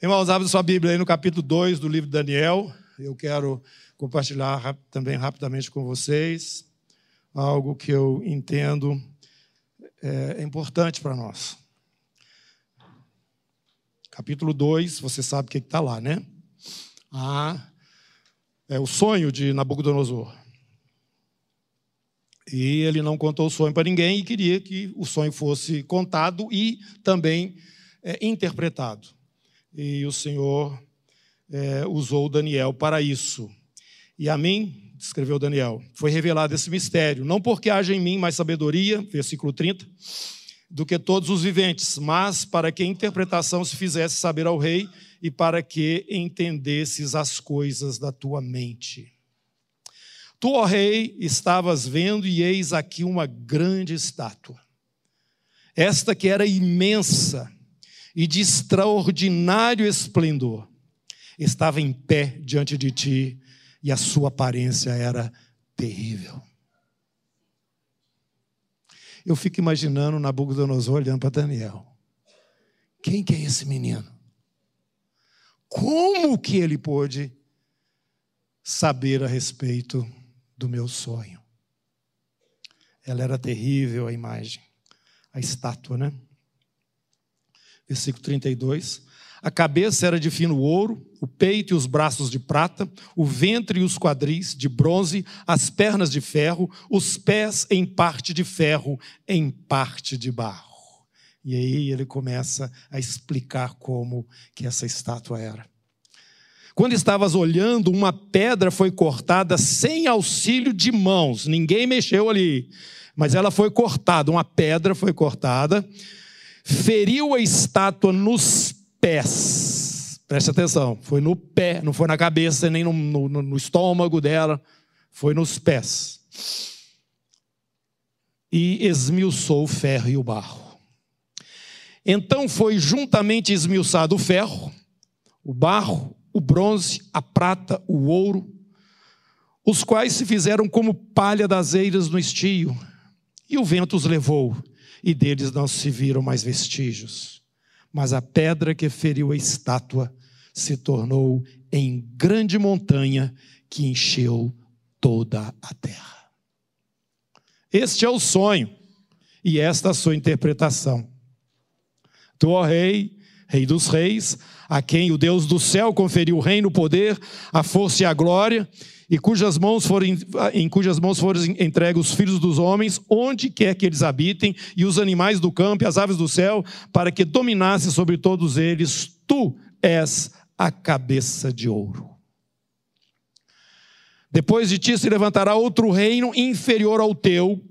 Irmãos, abre sua Bíblia aí no capítulo 2 do livro de Daniel. Eu quero compartilhar também rapidamente com vocês algo que eu entendo é, é importante para nós. Capítulo 2, você sabe o que está lá, né? Ah, é o sonho de Nabucodonosor. E ele não contou o sonho para ninguém e queria que o sonho fosse contado e também é, interpretado. E o Senhor é, usou Daniel para isso. E a mim, escreveu Daniel, foi revelado esse mistério, não porque haja em mim mais sabedoria, versículo 30, do que todos os viventes, mas para que a interpretação se fizesse saber ao rei e para que entendesses as coisas da tua mente. Tu, ó rei, estavas vendo, e eis aqui uma grande estátua. Esta que era imensa e de extraordinário esplendor, estava em pé diante de ti, e a sua aparência era terrível. Eu fico imaginando Nabucodonosor olhando para Daniel. Quem que é esse menino? Como que ele pôde saber a respeito do meu sonho. Ela era terrível, a imagem, a estátua, né? Versículo 32. A cabeça era de fino ouro, o peito e os braços de prata, o ventre e os quadris de bronze, as pernas de ferro, os pés em parte de ferro, em parte de barro. E aí ele começa a explicar como que essa estátua era. Quando estavas olhando, uma pedra foi cortada sem auxílio de mãos, ninguém mexeu ali, mas ela foi cortada, uma pedra foi cortada, feriu a estátua nos pés. Preste atenção, foi no pé, não foi na cabeça, nem no, no, no estômago dela, foi nos pés. E esmiuçou o ferro e o barro. Então foi juntamente esmiuçado o ferro, o barro, o bronze, a prata, o ouro, os quais se fizeram como palha das eiras no estio, e o vento os levou, e deles não se viram mais vestígios. Mas a pedra que feriu a estátua se tornou em grande montanha que encheu toda a terra. Este é o sonho, e esta a sua interpretação. Tu, ó rei, Rei dos Reis, a quem o Deus do céu conferiu o reino, o poder, a força e a glória, e cujas mãos forem, em cujas mãos foram entregues os filhos dos homens, onde quer que eles habitem, e os animais do campo e as aves do céu, para que dominasse sobre todos eles. Tu és a cabeça de ouro. Depois de ti se levantará outro reino inferior ao teu,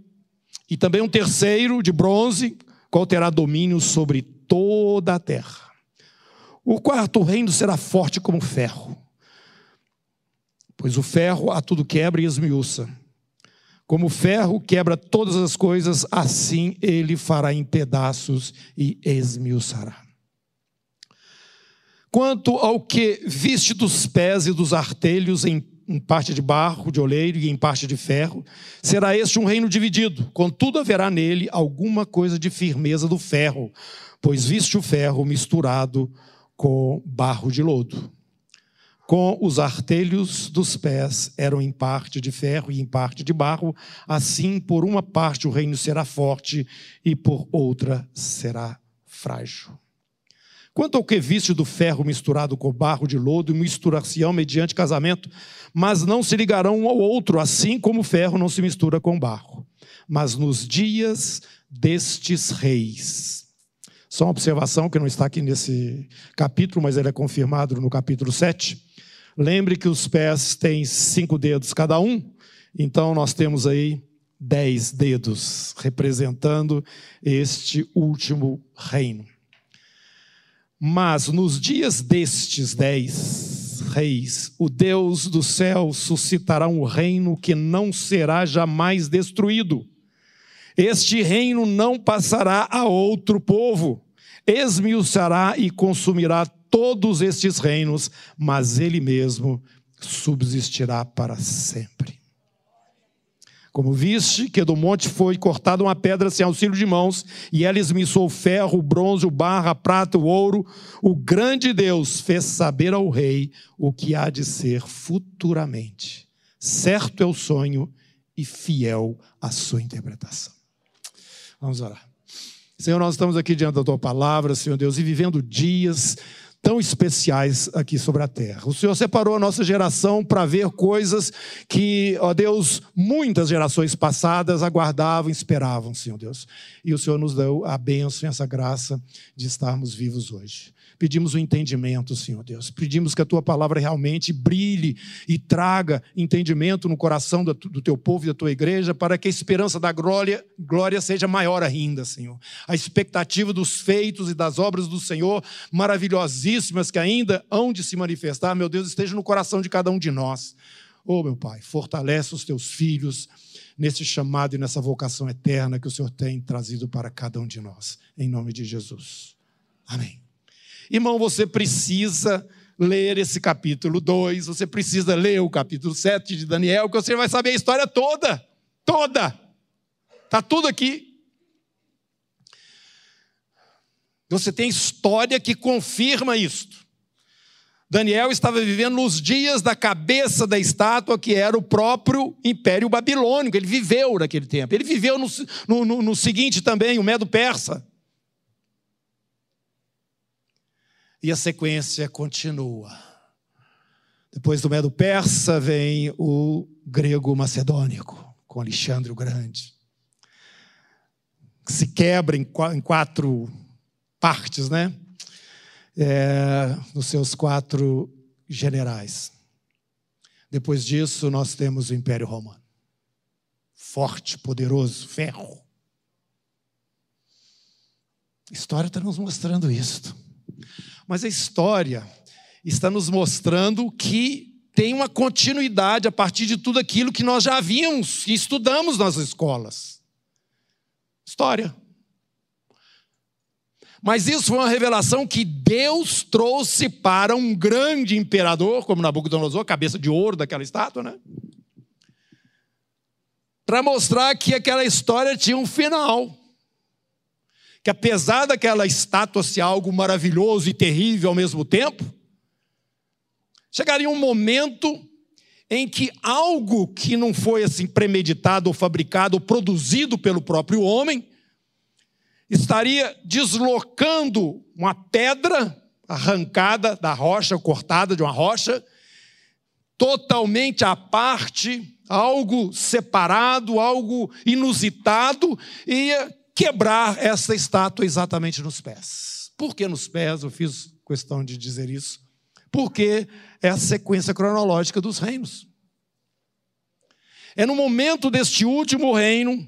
e também um terceiro de bronze, qual terá domínio sobre toda a terra. O quarto reino será forte como ferro, pois o ferro a tudo quebra e esmiuça. Como o ferro quebra todas as coisas, assim ele fará em pedaços e esmiuçará. Quanto ao que viste dos pés e dos artelhos em, em parte de barro, de oleiro e em parte de ferro, será este um reino dividido. Contudo, haverá nele alguma coisa de firmeza do ferro, pois viste o ferro misturado com barro de lodo. Com os artelhos dos pés eram em parte de ferro e em parte de barro, assim por uma parte o reino será forte e por outra será frágil. Quanto ao que viste do ferro misturado com barro de lodo, misturar-se-ão mediante casamento, mas não se ligarão um ao outro, assim como o ferro não se mistura com barro. Mas nos dias destes reis, só uma observação que não está aqui nesse capítulo, mas ele é confirmado no capítulo 7. Lembre que os pés têm cinco dedos cada um, então nós temos aí dez dedos representando este último reino. Mas nos dias destes dez reis, o Deus do céu suscitará um reino que não será jamais destruído este reino não passará a outro povo, esmiuçará e consumirá todos estes reinos, mas ele mesmo subsistirá para sempre. Como viste que do monte foi cortada uma pedra sem auxílio de mãos, e ela esmiçou o ferro, o bronze, o a prata, o ouro, o grande Deus fez saber ao rei o que há de ser futuramente. Certo é o sonho e fiel a sua interpretação. Vamos orar. Senhor, nós estamos aqui diante da tua palavra, Senhor Deus, e vivendo dias tão especiais aqui sobre a terra. O Senhor separou a nossa geração para ver coisas que, ó Deus, muitas gerações passadas aguardavam, esperavam, Senhor Deus. E o Senhor nos deu a bênção e essa graça de estarmos vivos hoje. Pedimos o entendimento, Senhor Deus. Pedimos que a tua palavra realmente brilhe e traga entendimento no coração do teu povo e da tua igreja, para que a esperança da glória, glória seja maior ainda, Senhor. A expectativa dos feitos e das obras do Senhor, maravilhosíssimas, que ainda hão de se manifestar, meu Deus, esteja no coração de cada um de nós. Oh, meu Pai, fortalece os teus filhos nesse chamado e nessa vocação eterna que o Senhor tem trazido para cada um de nós. Em nome de Jesus. Amém. Irmão, você precisa ler esse capítulo 2, você precisa ler o capítulo 7 de Daniel, que você vai saber a história toda. Toda. Está tudo aqui. Você tem história que confirma isto. Daniel estava vivendo nos dias da cabeça da estátua, que era o próprio Império Babilônico. Ele viveu naquele tempo. Ele viveu no, no, no seguinte também, o Medo-Persa. E a sequência continua. Depois do Medo Persa vem o grego macedônico, com Alexandre o Grande. Se quebra em quatro partes, né? É, nos seus quatro generais. Depois disso, nós temos o Império Romano. Forte, poderoso, ferro. A história está nos mostrando isto. Mas a história está nos mostrando que tem uma continuidade a partir de tudo aquilo que nós já vimos e estudamos nas escolas. História. Mas isso foi uma revelação que Deus trouxe para um grande imperador, como Nabucodonosor, cabeça de ouro daquela estátua, né? Para mostrar que aquela história tinha um final que apesar daquela estátua ser algo maravilhoso e terrível ao mesmo tempo, chegaria um momento em que algo que não foi assim premeditado ou fabricado ou produzido pelo próprio homem estaria deslocando uma pedra arrancada da rocha, cortada de uma rocha, totalmente à parte, algo separado, algo inusitado, ia quebrar essa estátua exatamente nos pés. Por que nos pés? Eu fiz questão de dizer isso. Porque é a sequência cronológica dos reinos. É no momento deste último reino,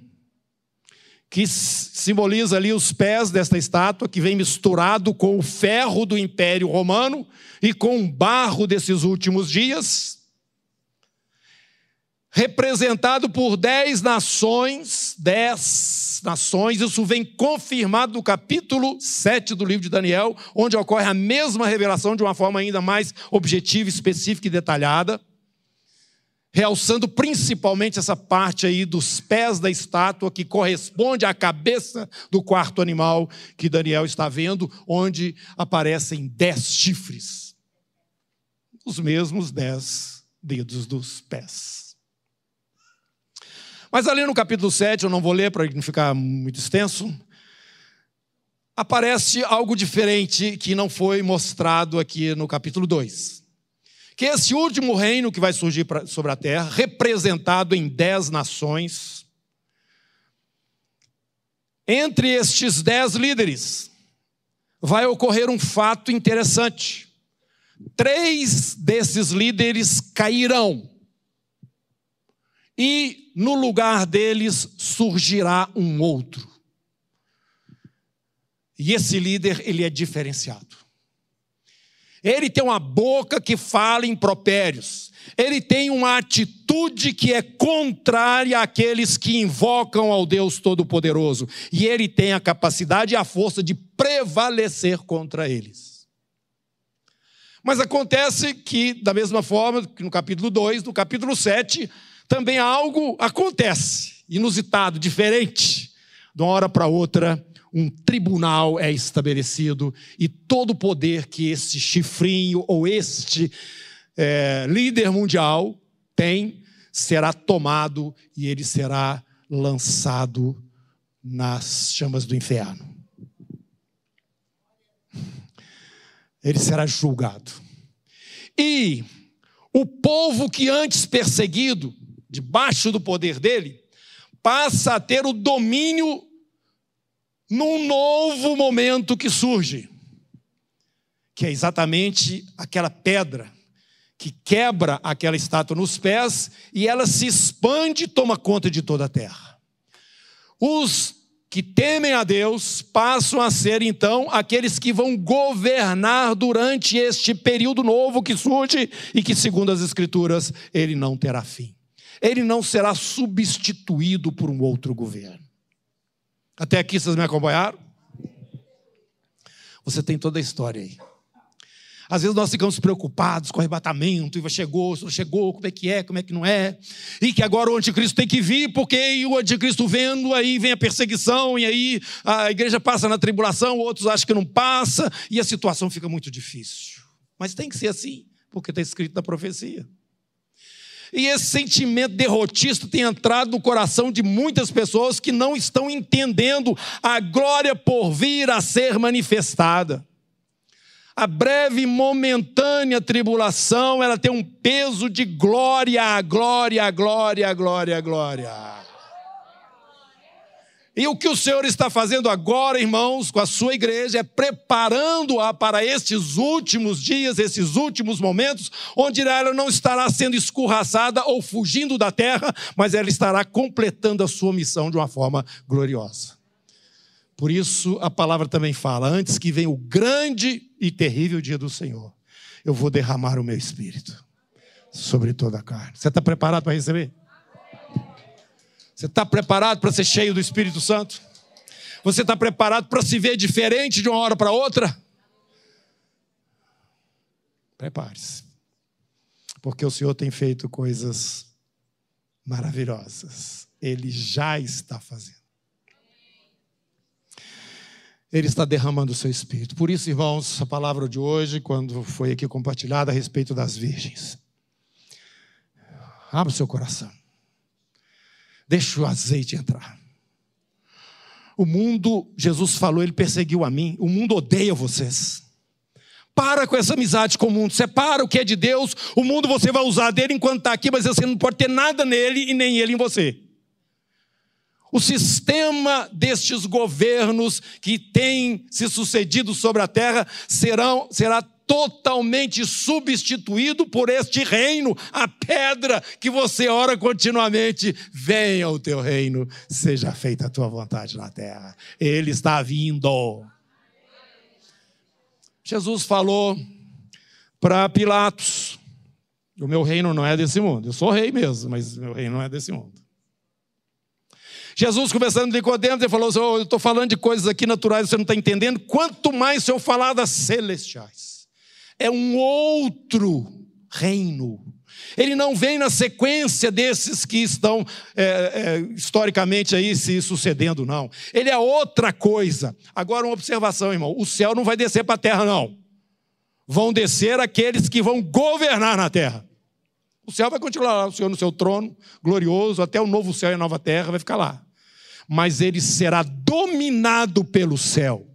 que simboliza ali os pés desta estátua, que vem misturado com o ferro do Império Romano e com o barro desses últimos dias, representado por dez nações, dez nações, isso vem confirmado no capítulo 7 do livro de Daniel, onde ocorre a mesma revelação de uma forma ainda mais objetiva, específica e detalhada, realçando principalmente essa parte aí dos pés da estátua que corresponde à cabeça do quarto animal que Daniel está vendo, onde aparecem dez chifres, os mesmos dez dedos dos pés. Mas ali no capítulo 7, eu não vou ler para não ficar muito extenso, aparece algo diferente que não foi mostrado aqui no capítulo 2. Que esse último reino que vai surgir sobre a terra, representado em dez nações, entre estes dez líderes, vai ocorrer um fato interessante. Três desses líderes cairão e no lugar deles surgirá um outro. E esse líder, ele é diferenciado. Ele tem uma boca que fala impropérios. Ele tem uma atitude que é contrária àqueles que invocam ao Deus Todo-Poderoso. E ele tem a capacidade e a força de prevalecer contra eles. Mas acontece que, da mesma forma que no capítulo 2, no capítulo 7, também algo acontece, inusitado, diferente. De uma hora para outra, um tribunal é estabelecido e todo o poder que este chifrinho ou este é, líder mundial tem será tomado e ele será lançado nas chamas do inferno. Ele será julgado. E o povo que antes perseguido, debaixo do poder dele, passa a ter o domínio num novo momento que surge, que é exatamente aquela pedra que quebra aquela estátua nos pés e ela se expande e toma conta de toda a terra. Os que temem a Deus passam a ser então aqueles que vão governar durante este período novo que surge e que, segundo as Escrituras, ele não terá fim. Ele não será substituído por um outro governo. Até aqui vocês me acompanharam? Você tem toda a história aí. Às vezes nós ficamos preocupados com o arrebatamento, e chegou, chegou, como é que é, como é que não é, e que agora o anticristo tem que vir, porque o anticristo vendo, aí vem a perseguição, e aí a igreja passa na tribulação, outros acham que não passa, e a situação fica muito difícil. Mas tem que ser assim, porque está escrito na profecia. E esse sentimento derrotista tem entrado no coração de muitas pessoas que não estão entendendo a glória por vir a ser manifestada a breve e momentânea tribulação, ela tem um peso de glória, glória, glória, glória, glória. E o que o Senhor está fazendo agora, irmãos, com a sua igreja, é preparando-a para estes últimos dias, esses últimos momentos, onde ela não estará sendo escorraçada ou fugindo da terra, mas ela estará completando a sua missão de uma forma gloriosa. Por isso a palavra também fala: antes que venha o grande e terrível dia do Senhor, eu vou derramar o meu espírito sobre toda a carne. Você está preparado para receber? Você está preparado para ser cheio do Espírito Santo? Você está preparado para se ver diferente de uma hora para outra? Prepare-se, porque o Senhor tem feito coisas maravilhosas. Ele já está fazendo. Ele está derramando o seu espírito. Por isso, irmãos, a palavra de hoje, quando foi aqui compartilhada a respeito das virgens. Abra o seu coração. Deixa o azeite entrar. O mundo, Jesus falou, ele perseguiu a mim. O mundo odeia vocês. Para com essa amizade com o mundo. Separa o que é de Deus. O mundo você vai usar dele enquanto está aqui, mas você não pode ter nada nele e nem ele em você. O sistema destes governos que têm se sucedido sobre a terra serão, será totalmente substituído por este reino, a pedra que você ora continuamente. Venha o teu reino, seja feita a tua vontade na terra. Ele está vindo. Jesus falou para Pilatos: O meu reino não é desse mundo. Eu sou rei mesmo, mas meu reino não é desse mundo. Jesus conversando com Nicodemos, ele falou assim, oh, eu estou falando de coisas aqui naturais, você não está entendendo, quanto mais se eu falar das celestiais. É um outro reino. Ele não vem na sequência desses que estão é, é, historicamente aí se sucedendo, não. Ele é outra coisa. Agora, uma observação, irmão: o céu não vai descer para a terra, não. Vão descer aqueles que vão governar na terra. O céu vai continuar lá, o Senhor no seu trono, glorioso, até o novo céu e a nova terra vai ficar lá mas ele será dominado pelo céu.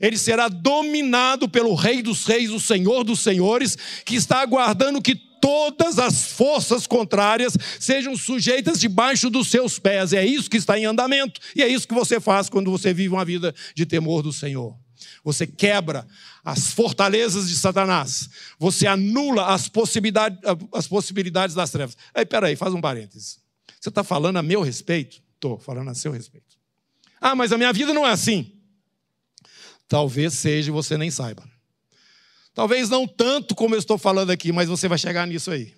Ele será dominado pelo Rei dos Reis, o Senhor dos Senhores, que está aguardando que todas as forças contrárias sejam sujeitas debaixo dos seus pés. É isso que está em andamento e é isso que você faz quando você vive uma vida de temor do Senhor. Você quebra as fortalezas de Satanás. Você anula as possibilidades, as possibilidades das trevas. Aí, peraí, faz um parênteses. Você está falando a meu respeito? Estou falando a seu respeito. Ah, mas a minha vida não é assim. Talvez seja e você nem saiba. Talvez não tanto como eu estou falando aqui, mas você vai chegar nisso aí.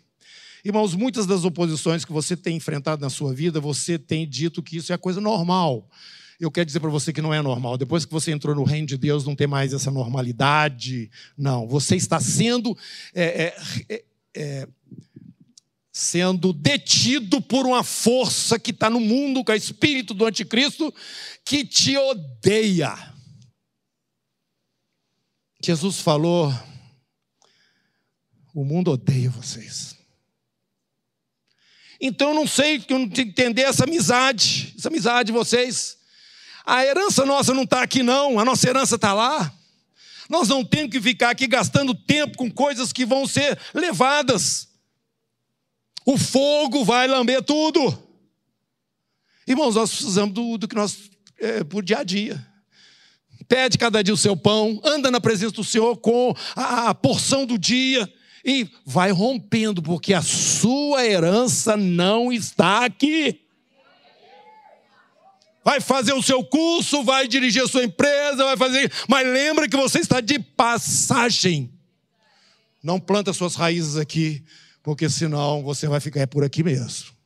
Irmãos, muitas das oposições que você tem enfrentado na sua vida, você tem dito que isso é coisa normal. Eu quero dizer para você que não é normal. Depois que você entrou no reino de Deus, não tem mais essa normalidade. Não, você está sendo é, é, é, é sendo detido por uma força que está no mundo, que é o espírito do anticristo, que te odeia. Jesus falou: o mundo odeia vocês. Então eu não sei, eu não que entender essa amizade, essa amizade de vocês. A herança nossa não está aqui, não, a nossa herança está lá. Nós não temos que ficar aqui gastando tempo com coisas que vão ser levadas. O fogo vai lamber tudo. Irmãos, nós precisamos do, do que nós, é, por dia a dia. Pede cada dia o seu pão, anda na presença do Senhor com a, porção do dia e vai rompendo, porque a sua herança não está aqui. Vai fazer o seu curso, vai dirigir a sua empresa, vai fazer. Mas lembra que você está de passagem. Não planta suas raízes aqui, porque senão você vai ficar por aqui mesmo.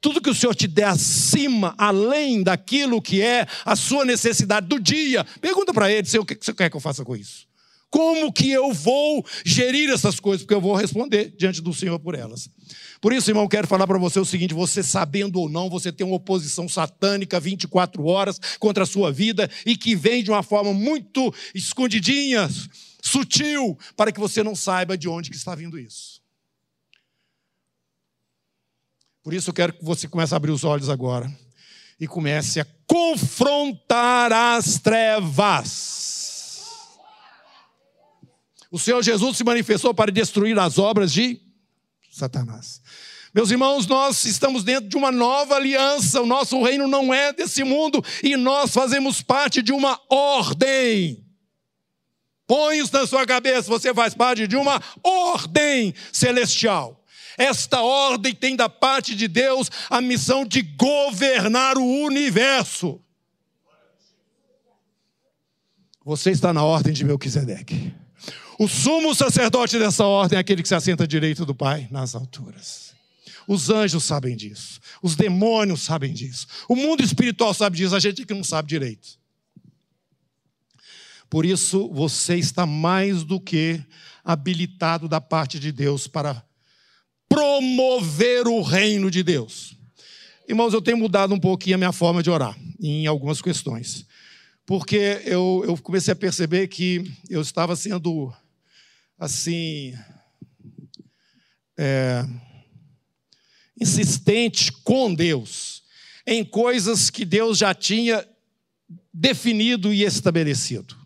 Tudo que o Senhor te der acima, além daquilo que é a sua necessidade do dia, pergunta para ele: o que você quer que eu faça com isso? Como que eu vou gerir essas coisas? Porque eu vou responder diante do Senhor por elas. Por isso, irmão, quero falar para você o seguinte: você sabendo ou não, você tem uma oposição satânica 24 horas contra a sua vida e que vem de uma forma muito escondidinha, sutil, para que você não saiba de onde que está vindo isso. Por isso eu quero que você comece a abrir os olhos agora e comece a confrontar as trevas. O Senhor Jesus se manifestou para destruir as obras de Satanás. Meus irmãos, nós estamos dentro de uma nova aliança, o nosso reino não é desse mundo e nós fazemos parte de uma ordem. Põe isso na sua cabeça, você faz parte de uma ordem celestial. Esta ordem tem da parte de Deus a missão de governar o universo. Você está na ordem de Melquisedeque. O sumo sacerdote dessa ordem é aquele que se assenta à direita do Pai nas alturas. Os anjos sabem disso. Os demônios sabem disso. O mundo espiritual sabe disso. A gente que não sabe direito. Por isso, você está mais do que habilitado da parte de Deus para promover o reino de Deus. Irmãos, eu tenho mudado um pouquinho a minha forma de orar em algumas questões. Porque eu, eu comecei a perceber que eu estava sendo assim, é, insistente com Deus em coisas que Deus já tinha definido e estabelecido.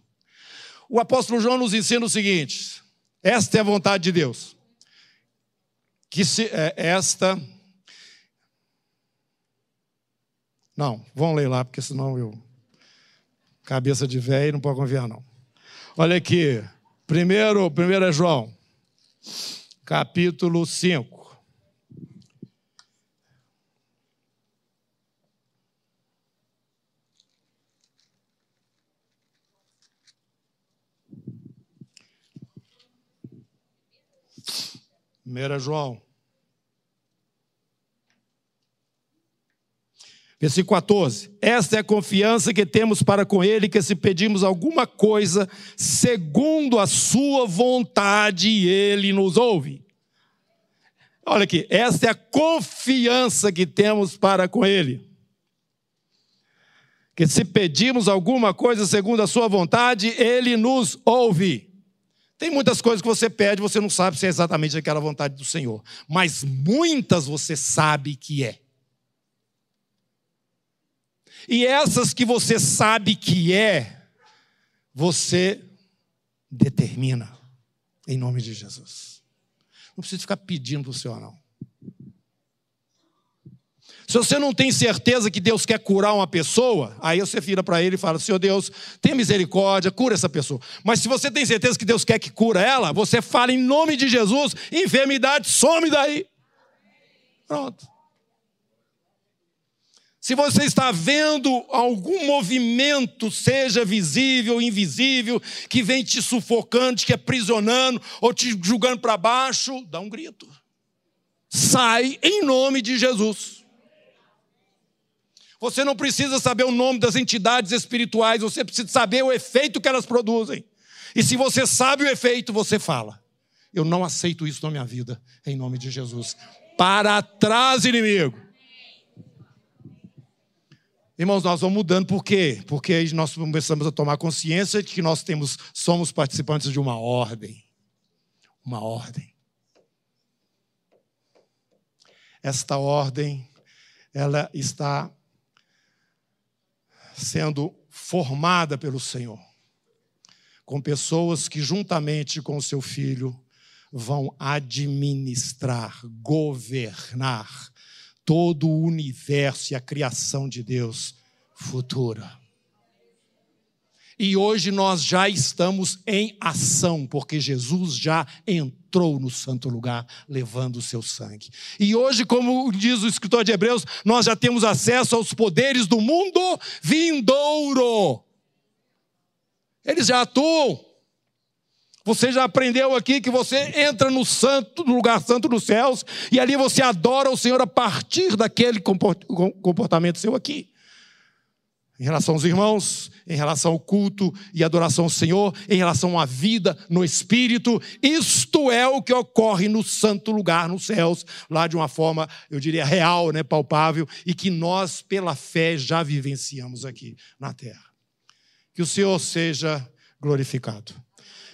O apóstolo João nos ensina o seguinte: esta é a vontade de Deus. Que se é, esta Não, vamos ler lá, porque senão eu cabeça de velho não pode confiar não. Olha aqui, Primeiro, primeiro é João, capítulo 5. Primeiro é João Versículo 14. Esta é a confiança que temos para com Ele, que se pedimos alguma coisa segundo a Sua vontade, Ele nos ouve. Olha aqui, esta é a confiança que temos para com Ele. Que se pedimos alguma coisa segundo a Sua vontade, Ele nos ouve. Tem muitas coisas que você pede, você não sabe se é exatamente aquela vontade do Senhor, mas muitas você sabe que é. E essas que você sabe que é, você determina, em nome de Jesus. Não precisa ficar pedindo para o Senhor, não. Se você não tem certeza que Deus quer curar uma pessoa, aí você vira para ele e fala: Senhor Deus, tenha misericórdia, cura essa pessoa. Mas se você tem certeza que Deus quer que cura ela, você fala em nome de Jesus, enfermidade some daí. Pronto. Se você está vendo algum movimento, seja visível ou invisível, que vem te sufocando, te aprisionando ou te julgando para baixo, dá um grito. Sai em nome de Jesus. Você não precisa saber o nome das entidades espirituais, você precisa saber o efeito que elas produzem. E se você sabe o efeito, você fala: Eu não aceito isso na minha vida, em nome de Jesus para trás, inimigo. Irmãos, nós vamos mudando por quê? Porque aí nós começamos a tomar consciência de que nós temos, somos participantes de uma ordem. Uma ordem. Esta ordem, ela está sendo formada pelo Senhor, com pessoas que, juntamente com seu filho, vão administrar, governar todo o universo e a criação de Deus futura. E hoje nós já estamos em ação, porque Jesus já entrou no santo lugar levando o seu sangue. E hoje, como diz o escritor de Hebreus, nós já temos acesso aos poderes do mundo vindouro. Eles já atuam. Você já aprendeu aqui que você entra no santo, no lugar santo dos céus, e ali você adora o Senhor a partir daquele comportamento seu aqui em relação aos irmãos, em relação ao culto e adoração ao Senhor, em relação à vida no Espírito. Isto é o que ocorre no santo lugar, nos céus, lá de uma forma, eu diria, real, né, palpável, e que nós, pela fé, já vivenciamos aqui na terra. Que o Senhor seja glorificado.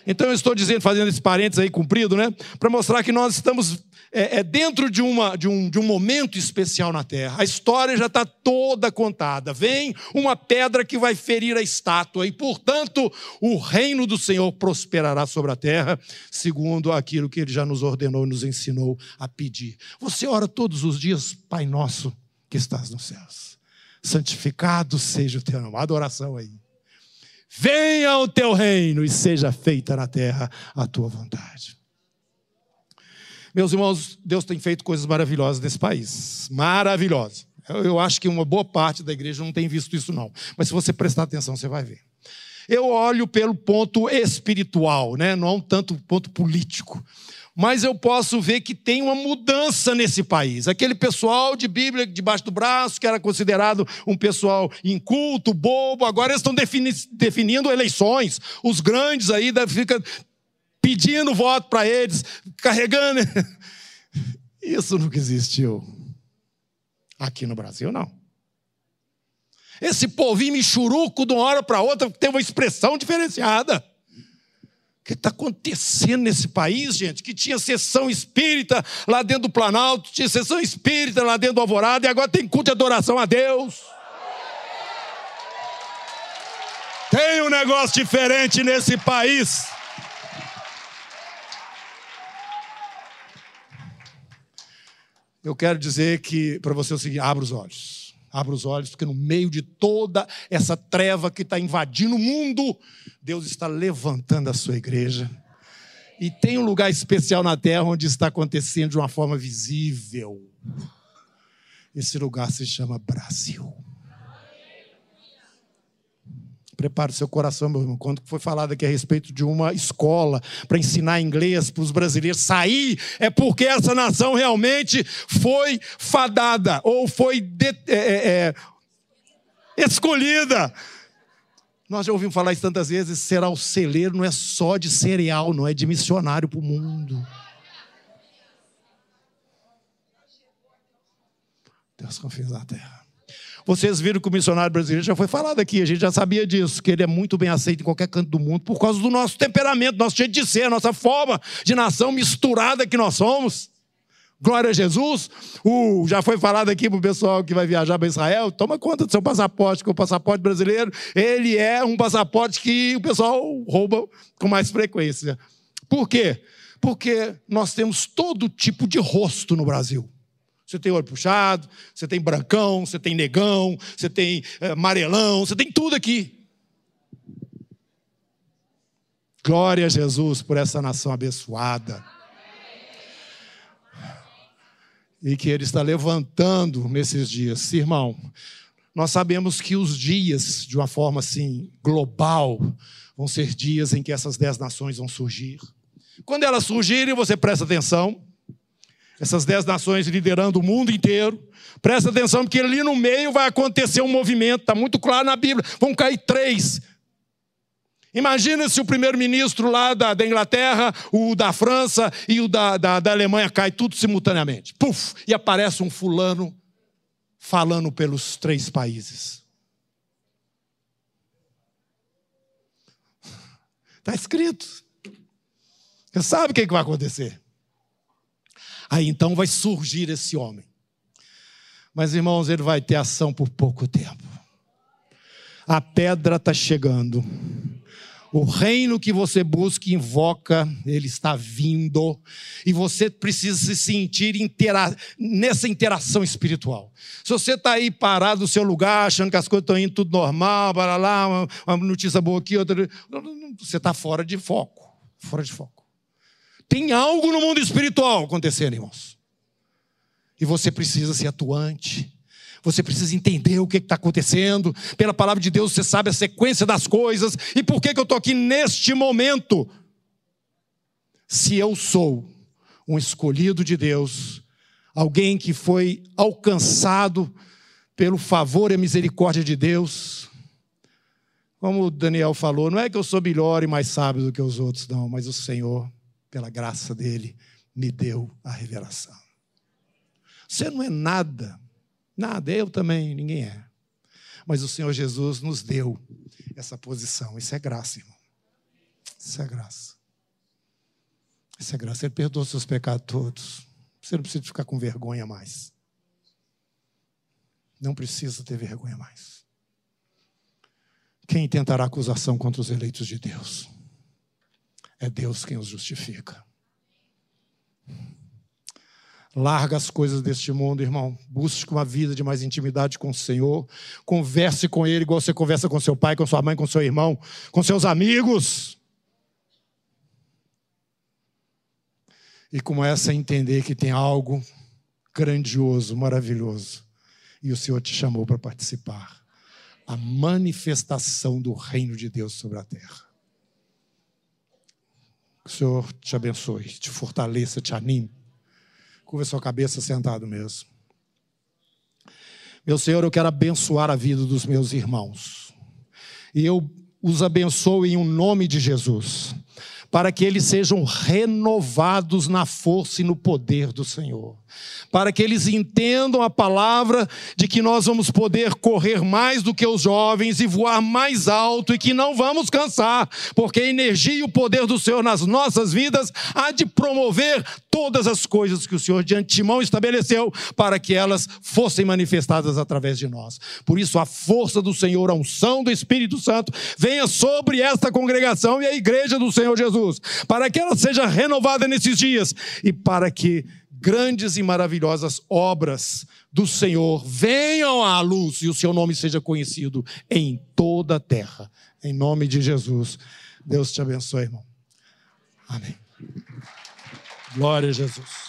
Então eu estou dizendo, fazendo esse parênteses aí cumprido, né? Para mostrar que nós estamos é, é dentro de, uma, de, um, de um momento especial na terra. A história já está toda contada. Vem uma pedra que vai ferir a estátua, e, portanto, o reino do Senhor prosperará sobre a terra, segundo aquilo que ele já nos ordenou e nos ensinou a pedir. Você ora todos os dias, Pai nosso que estás nos céus. Santificado seja o teu nome. Adoração aí. Venha o teu reino e seja feita na terra a tua vontade. Meus irmãos, Deus tem feito coisas maravilhosas nesse país. Maravilhosas. Eu acho que uma boa parte da igreja não tem visto isso, não. Mas se você prestar atenção, você vai ver. Eu olho pelo ponto espiritual, né? não tanto ponto político. Mas eu posso ver que tem uma mudança nesse país. Aquele pessoal de Bíblia debaixo do braço, que era considerado um pessoal inculto, bobo, agora eles estão defini definindo eleições. Os grandes aí ficam pedindo voto para eles, carregando. Isso nunca existiu. Aqui no Brasil, não. Esse povinho michuruco de uma hora para outra tem uma expressão diferenciada. Que está acontecendo nesse país, gente? Que tinha sessão espírita lá dentro do Planalto, tinha sessão espírita lá dentro do Alvorada, e agora tem culto de adoração a Deus. Tem um negócio diferente nesse país. eu quero dizer que para você é o seguinte: abra os olhos. Abra os olhos, porque no meio de toda essa treva que está invadindo o mundo, Deus está levantando a sua igreja. E tem um lugar especial na terra onde está acontecendo de uma forma visível. Esse lugar se chama Brasil. Prepare seu coração, meu irmão. Quando foi falado aqui a respeito de uma escola para ensinar inglês para os brasileiros sair, é porque essa nação realmente foi fadada ou foi de, é, é, é, escolhida. Nós já ouvimos falar isso tantas vezes: será o celeiro não é só de cereal, não é de missionário para o mundo. Deus confia na terra. Vocês viram que o missionário brasileiro já foi falado aqui, a gente já sabia disso, que ele é muito bem aceito em qualquer canto do mundo por causa do nosso temperamento, nosso jeito de ser, nossa forma de nação misturada que nós somos. Glória a Jesus. O, já foi falado aqui para o pessoal que vai viajar para Israel: toma conta do seu passaporte, que o passaporte brasileiro ele é um passaporte que o pessoal rouba com mais frequência. Por quê? Porque nós temos todo tipo de rosto no Brasil. Você tem olho puxado, você tem brancão, você tem negão, você tem é, amarelão, você tem tudo aqui. Glória a Jesus por essa nação abençoada. E que Ele está levantando nesses dias. Irmão, nós sabemos que os dias, de uma forma assim, global, vão ser dias em que essas dez nações vão surgir. Quando elas surgirem, você presta atenção essas dez nações liderando o mundo inteiro. Presta atenção, porque ali no meio vai acontecer um movimento, está muito claro na Bíblia. Vão cair três. Imagina se o primeiro-ministro lá da, da, Inglaterra, o da França e o da, da, da Alemanha cai tudo simultaneamente. Puf! E aparece um fulano falando pelos três países. Está escrito. Você sabe o que vai acontecer. Aí então vai surgir esse homem. Mas, irmãos, ele vai ter ação por pouco tempo. A pedra está chegando. O reino que você busca e invoca, ele está vindo. E você precisa se sentir intera nessa interação espiritual. Se você está aí parado no seu lugar, achando que as coisas estão indo tudo normal, para lá, uma, notícia boa aqui, outra. Você está fora de foco. Fora de foco. Tem algo no mundo espiritual acontecendo, irmãos. E você precisa ser atuante você precisa entender o que está acontecendo. Pela palavra de Deus, você sabe a sequência das coisas. E por que, que eu estou aqui neste momento? Se eu sou um escolhido de Deus, alguém que foi alcançado pelo favor e misericórdia de Deus, como o Daniel falou, não é que eu sou melhor e mais sábio do que os outros, não, mas o Senhor, pela graça dele, me deu a revelação. Você não é nada Nada, eu também, ninguém é. Mas o Senhor Jesus nos deu essa posição. Isso é graça, irmão. Isso é graça. Isso é graça. Ele perdoa seus pecados todos. Você não precisa ficar com vergonha mais. Não precisa ter vergonha mais. Quem tentará acusação contra os eleitos de Deus? É Deus quem os justifica. Larga as coisas deste mundo, irmão. Busque uma vida de mais intimidade com o Senhor. Converse com Ele igual você conversa com seu pai, com sua mãe, com seu irmão, com seus amigos. E começa a entender que tem algo grandioso, maravilhoso. E o Senhor te chamou para participar. A manifestação do reino de Deus sobre a terra. Que o Senhor te abençoe, te fortaleça, te anime Curva sua cabeça sentado mesmo. Meu Senhor, eu quero abençoar a vida dos meus irmãos. E eu os abençoo em um nome de Jesus para que eles sejam renovados na força e no poder do Senhor. Para que eles entendam a palavra de que nós vamos poder correr mais do que os jovens e voar mais alto e que não vamos cansar, porque a energia e o poder do Senhor nas nossas vidas há de promover todas as coisas que o Senhor de antemão estabeleceu para que elas fossem manifestadas através de nós. Por isso, a força do Senhor, a unção do Espírito Santo, venha sobre esta congregação e a igreja do Senhor Jesus para que ela seja renovada nesses dias e para que grandes e maravilhosas obras do Senhor venham à luz e o seu nome seja conhecido em toda a terra. Em nome de Jesus. Deus te abençoe, irmão. Amém. Glória a Jesus.